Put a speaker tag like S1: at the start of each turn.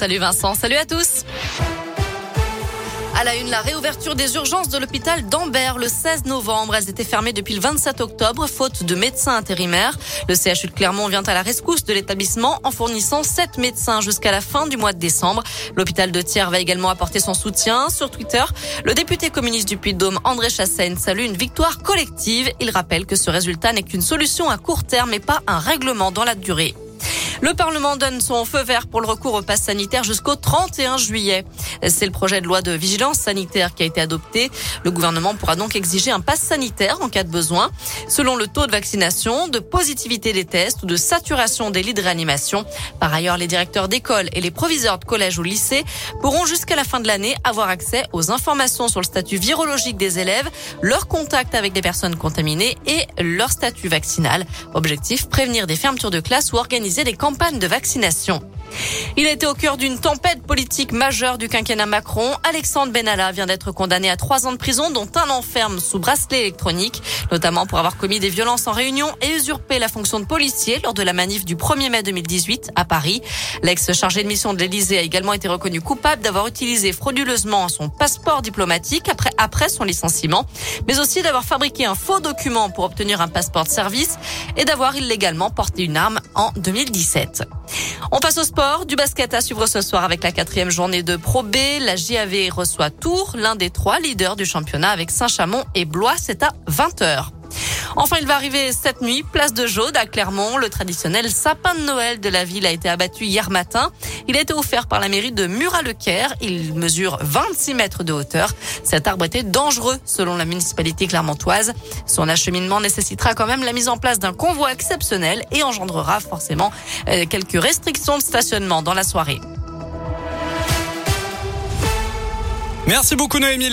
S1: Salut Vincent, salut à tous. À la une, la réouverture des urgences de l'hôpital d'Ambert le 16 novembre. Elles étaient fermées depuis le 27 octobre, faute de médecins intérimaires. Le CHU de Clermont vient à la rescousse de l'établissement en fournissant sept médecins jusqu'à la fin du mois de décembre. L'hôpital de Thiers va également apporter son soutien. Sur Twitter, le député communiste du Puy-de-Dôme, André Chassaigne, salue une victoire collective. Il rappelle que ce résultat n'est qu'une solution à court terme et pas un règlement dans la durée. Le Parlement donne son feu vert pour le recours au pass sanitaire jusqu'au 31 juillet. C'est le projet de loi de vigilance sanitaire qui a été adopté. Le gouvernement pourra donc exiger un pass sanitaire en cas de besoin, selon le taux de vaccination, de positivité des tests ou de saturation des lits de réanimation. Par ailleurs, les directeurs d'école et les proviseurs de collège ou lycée pourront jusqu'à la fin de l'année avoir accès aux informations sur le statut virologique des élèves, leur contact avec des personnes contaminées et leur statut vaccinal. Objectif, prévenir des fermetures de classe ou organiser des campagne de vaccination. Il a été au cœur d'une tempête politique majeure du quinquennat Macron. Alexandre Benalla vient d'être condamné à trois ans de prison, dont un enferme sous bracelet électronique, notamment pour avoir commis des violences en réunion et usurpé la fonction de policier lors de la manif du 1er mai 2018 à Paris. L'ex-chargé de mission de l'Élysée a également été reconnu coupable d'avoir utilisé frauduleusement son passeport diplomatique après, après son licenciement, mais aussi d'avoir fabriqué un faux document pour obtenir un passeport de service et d'avoir illégalement porté une arme en 2017. On passe au sport, du basket à suivre ce soir avec la quatrième journée de Pro B. La JAV reçoit Tours, l'un des trois leaders du championnat avec Saint-Chamond et Blois. C'est à 20h. Enfin, il va arriver cette nuit, place de Jaude à Clermont. Le traditionnel sapin de Noël de la ville a été abattu hier matin. Il a été offert par la mairie de Murat-le-Caire. Il mesure 26 mètres de hauteur. Cet arbre était dangereux selon la municipalité clermontoise. Son acheminement nécessitera quand même la mise en place d'un convoi exceptionnel et engendrera forcément euh, quelques restrictions de stationnement dans la soirée.
S2: Merci beaucoup Noémie.